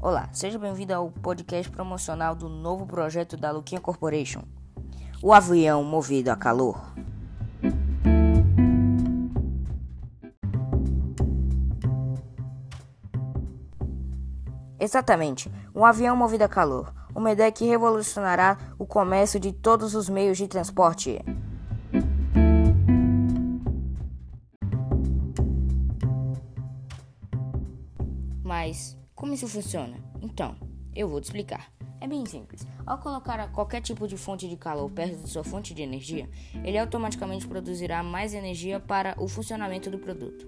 Olá, seja bem-vindo ao podcast promocional do novo projeto da Luquinha Corporation. O avião movido a calor. Exatamente, um avião movido a calor. Uma ideia que revolucionará o comércio de todos os meios de transporte. Mas como isso funciona? Então, eu vou te explicar. É bem simples. Ao colocar qualquer tipo de fonte de calor perto de sua fonte de energia, ele automaticamente produzirá mais energia para o funcionamento do produto.